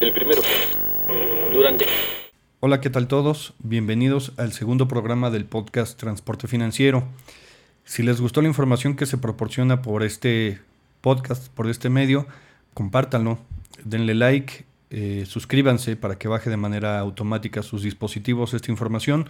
El primero. Durante. Hola, ¿qué tal todos? Bienvenidos al segundo programa del podcast Transporte Financiero. Si les gustó la información que se proporciona por este podcast, por este medio, compártanlo, denle like, eh, suscríbanse para que baje de manera automática sus dispositivos esta información.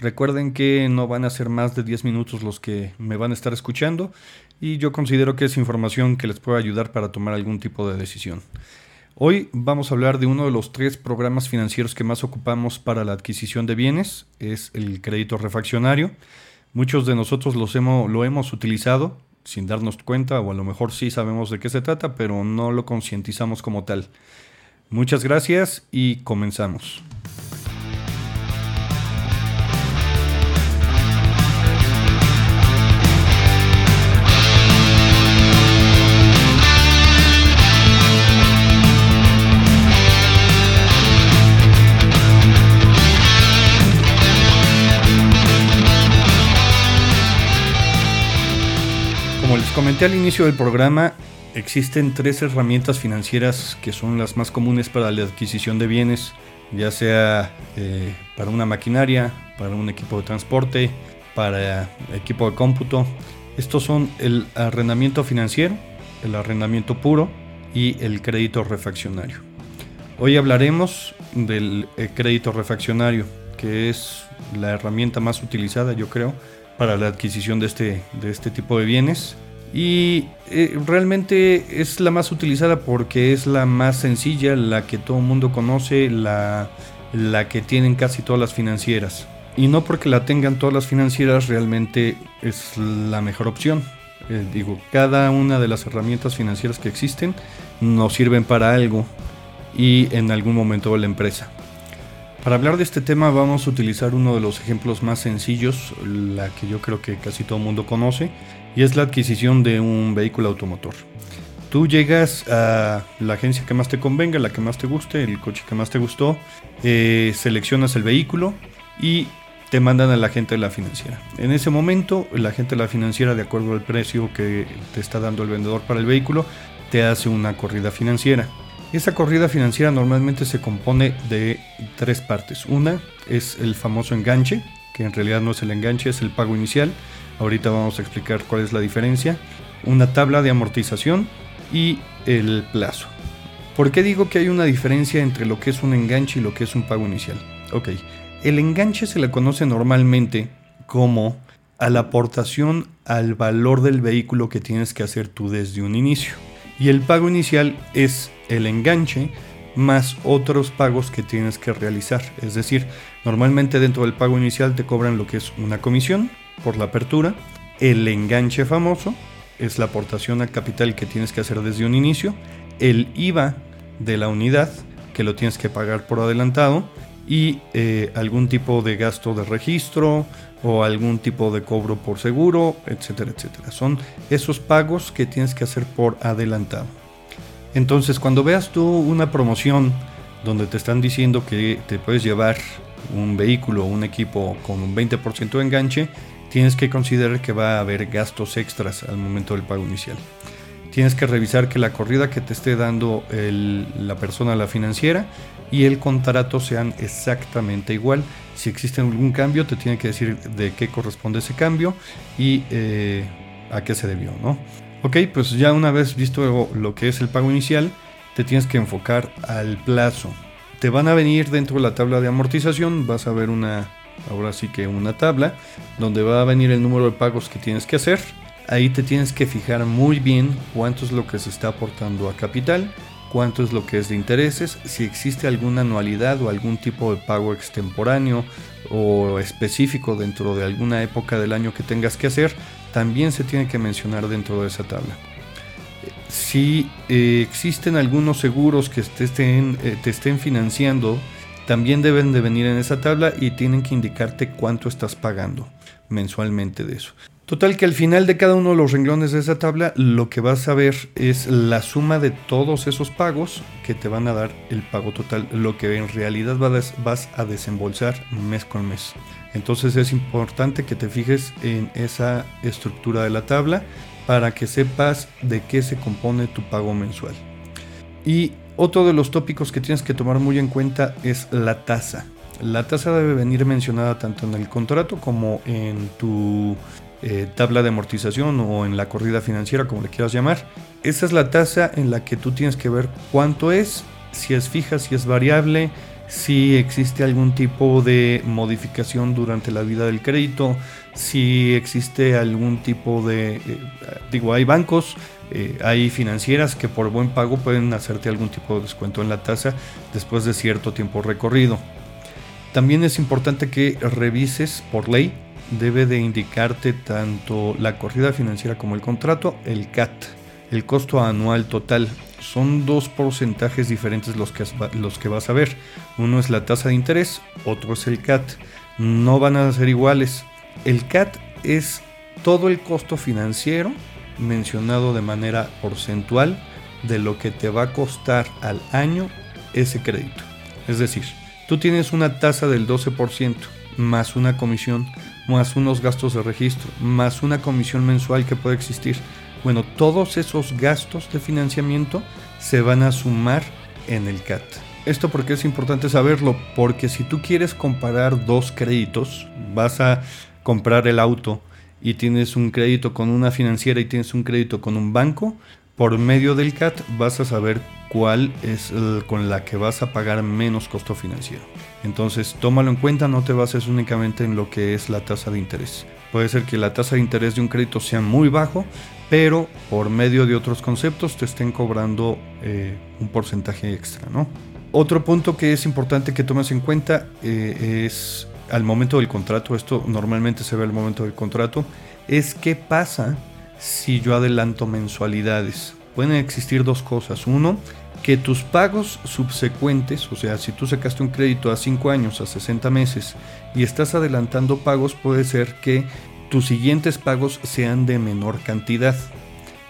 Recuerden que no van a ser más de 10 minutos los que me van a estar escuchando y yo considero que es información que les puede ayudar para tomar algún tipo de decisión. Hoy vamos a hablar de uno de los tres programas financieros que más ocupamos para la adquisición de bienes, es el crédito refaccionario. Muchos de nosotros los hemos, lo hemos utilizado sin darnos cuenta o a lo mejor sí sabemos de qué se trata, pero no lo concientizamos como tal. Muchas gracias y comenzamos. Comenté al inicio del programa, existen tres herramientas financieras que son las más comunes para la adquisición de bienes, ya sea eh, para una maquinaria, para un equipo de transporte, para equipo de cómputo. Estos son el arrendamiento financiero, el arrendamiento puro y el crédito refaccionario. Hoy hablaremos del eh, crédito refaccionario, que es la herramienta más utilizada, yo creo, para la adquisición de este, de este tipo de bienes y eh, realmente es la más utilizada porque es la más sencilla, la que todo el mundo conoce, la, la que tienen casi todas las financieras. Y no porque la tengan todas las financieras realmente es la mejor opción. Eh, digo, cada una de las herramientas financieras que existen nos sirven para algo y en algún momento la empresa. Para hablar de este tema vamos a utilizar uno de los ejemplos más sencillos, la que yo creo que casi todo el mundo conoce, y es la adquisición de un vehículo automotor. Tú llegas a la agencia que más te convenga, la que más te guste, el coche que más te gustó, eh, seleccionas el vehículo y te mandan a la gente de la financiera. En ese momento, la gente de la financiera, de acuerdo al precio que te está dando el vendedor para el vehículo, te hace una corrida financiera. Esa corrida financiera normalmente se compone de tres partes. Una es el famoso enganche, que en realidad no es el enganche, es el pago inicial. Ahorita vamos a explicar cuál es la diferencia. Una tabla de amortización y el plazo. ¿Por qué digo que hay una diferencia entre lo que es un enganche y lo que es un pago inicial? Ok, el enganche se le conoce normalmente como a la aportación al valor del vehículo que tienes que hacer tú desde un inicio. Y el pago inicial es el enganche más otros pagos que tienes que realizar. Es decir, normalmente dentro del pago inicial te cobran lo que es una comisión, por la apertura. El enganche famoso es la aportación al capital que tienes que hacer desde un inicio. El IVA de la unidad que lo tienes que pagar por adelantado y eh, algún tipo de gasto de registro o algún tipo de cobro por seguro, etcétera, etcétera. Son esos pagos que tienes que hacer por adelantado. Entonces, cuando veas tú una promoción donde te están diciendo que te puedes llevar un vehículo o un equipo con un 20% de enganche, tienes que considerar que va a haber gastos extras al momento del pago inicial. Tienes que revisar que la corrida que te esté dando la persona, la financiera, y el contrato sean exactamente igual. Si existe algún cambio, te tiene que decir de qué corresponde ese cambio y eh, a qué se debió, ¿no? Ok, pues ya una vez visto lo que es el pago inicial, te tienes que enfocar al plazo. Te van a venir dentro de la tabla de amortización, vas a ver una ahora sí que una tabla donde va a venir el número de pagos que tienes que hacer. Ahí te tienes que fijar muy bien cuánto es lo que se está aportando a capital, cuánto es lo que es de intereses, si existe alguna anualidad o algún tipo de pago extemporáneo o específico dentro de alguna época del año que tengas que hacer, también se tiene que mencionar dentro de esa tabla. Si eh, existen algunos seguros que te estén, eh, te estén financiando, también deben de venir en esa tabla y tienen que indicarte cuánto estás pagando mensualmente de eso. Total que al final de cada uno de los renglones de esa tabla lo que vas a ver es la suma de todos esos pagos que te van a dar el pago total, lo que en realidad vas a desembolsar mes con mes. Entonces es importante que te fijes en esa estructura de la tabla para que sepas de qué se compone tu pago mensual. Y Otro de los tópicos que tienes que tomar muy en cuenta es la tasa. La tasa debe venir mencionada tanto en el contrato como en tu eh, tabla de amortización o en la corrida financiera, como le quieras llamar. Esa es la tasa en la que tú tienes que ver cuánto es, si es fija, si es variable, si existe algún tipo de modificación durante la vida del crédito, si existe algún tipo de, eh, digo, hay bancos, eh, hay financieras que por buen pago pueden hacerte algún tipo de descuento en la tasa después de cierto tiempo recorrido. También es importante que revises por ley, debe de indicarte tanto la corrida financiera como el contrato, el CAT, el costo anual total son dos porcentajes diferentes los que, los que vas a ver. Uno es la tasa de interés, otro es el CAT. No van a ser iguales. El CAT es todo el costo financiero mencionado de manera porcentual de lo que te va a costar al año ese crédito. Es decir, tú tienes una tasa del 12% más una comisión, más unos gastos de registro, más una comisión mensual que puede existir bueno, todos esos gastos de financiamiento se van a sumar en el CAT. Esto porque es importante saberlo, porque si tú quieres comparar dos créditos, vas a comprar el auto y tienes un crédito con una financiera y tienes un crédito con un banco, por medio del CAT vas a saber cuál es con la que vas a pagar menos costo financiero. Entonces, tómalo en cuenta, no te bases únicamente en lo que es la tasa de interés. Puede ser que la tasa de interés de un crédito sea muy bajo, pero por medio de otros conceptos te estén cobrando eh, un porcentaje extra, ¿no? Otro punto que es importante que tomes en cuenta eh, es al momento del contrato, esto normalmente se ve al momento del contrato, es qué pasa si yo adelanto mensualidades. Pueden existir dos cosas. Uno, que tus pagos subsecuentes, o sea, si tú sacaste un crédito a 5 años, a 60 meses y estás adelantando pagos, puede ser que tus siguientes pagos sean de menor cantidad.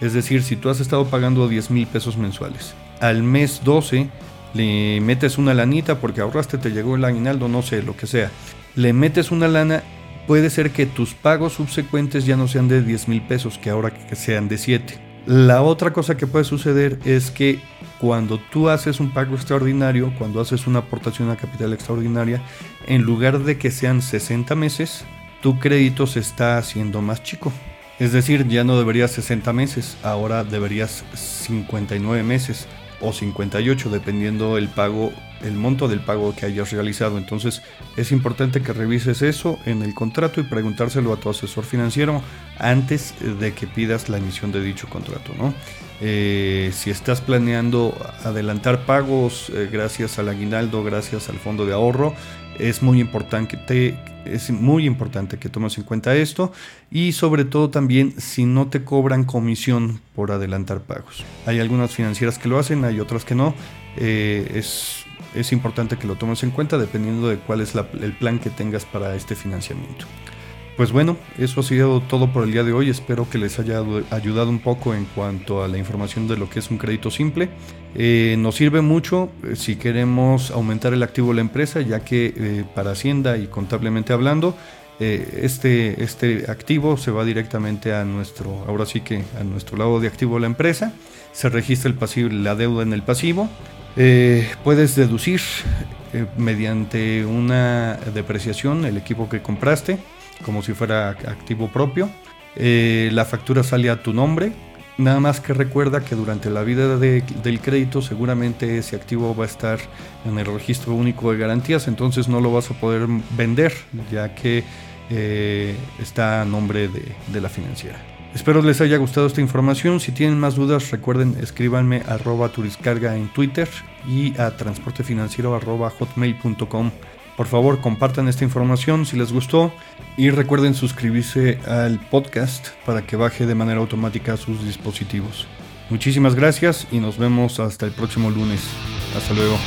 Es decir, si tú has estado pagando 10 mil pesos mensuales, al mes 12 le metes una lanita porque ahorraste, te llegó el aguinaldo, no sé, lo que sea. Le metes una lana, puede ser que tus pagos subsecuentes ya no sean de 10 mil pesos, que ahora que sean de 7. La otra cosa que puede suceder es que cuando tú haces un pago extraordinario, cuando haces una aportación a capital extraordinaria, en lugar de que sean 60 meses, tu crédito se está haciendo más chico. Es decir, ya no deberías 60 meses, ahora deberías 59 meses o 58 dependiendo el pago, el monto del pago que hayas realizado. Entonces es importante que revises eso en el contrato y preguntárselo a tu asesor financiero antes de que pidas la emisión de dicho contrato. ¿no? Eh, si estás planeando adelantar pagos eh, gracias al aguinaldo, gracias al fondo de ahorro, es muy importante que es muy importante que tomes en cuenta esto y sobre todo también si no te cobran comisión por adelantar pagos. Hay algunas financieras que lo hacen, hay otras que no. Eh, es, es, importante que lo tomes en cuenta dependiendo de cuál es el plan que tengas para este financiamiento. Pues bueno, eso ha sido todo por el día de hoy. Espero que les haya ayudado un poco en cuanto a la información de lo que es un crédito simple. Eh, nos sirve mucho eh, si queremos aumentar el activo de la empresa, ya que eh, para Hacienda y contablemente hablando, este, este activo se va directamente a nuestro, ahora sí que a nuestro lado de activo de la empresa. Se registra el pasivo, la deuda en el pasivo. puedes deducir mediante una depreciación el equipo que compraste como si fuera activo propio. Eh, la factura sale a tu nombre. Nada más que recuerda que durante la vida del crédito seguramente ese activo va a estar en el registro único de garantías, entonces no lo vas a poder vender ya que eh, está a nombre de, la financiera. Espero les haya gustado esta información. Si tienen más dudas, recuerden escríbanme arroba turiscarga en Twitter y a transportefinanciero arroba hotmail.com. Por favor, compartan esta información si les gustó y recuerden suscribirse al podcast para que baje de manera automática a sus dispositivos. Muchísimas gracias y nos vemos hasta el próximo lunes. Hasta luego.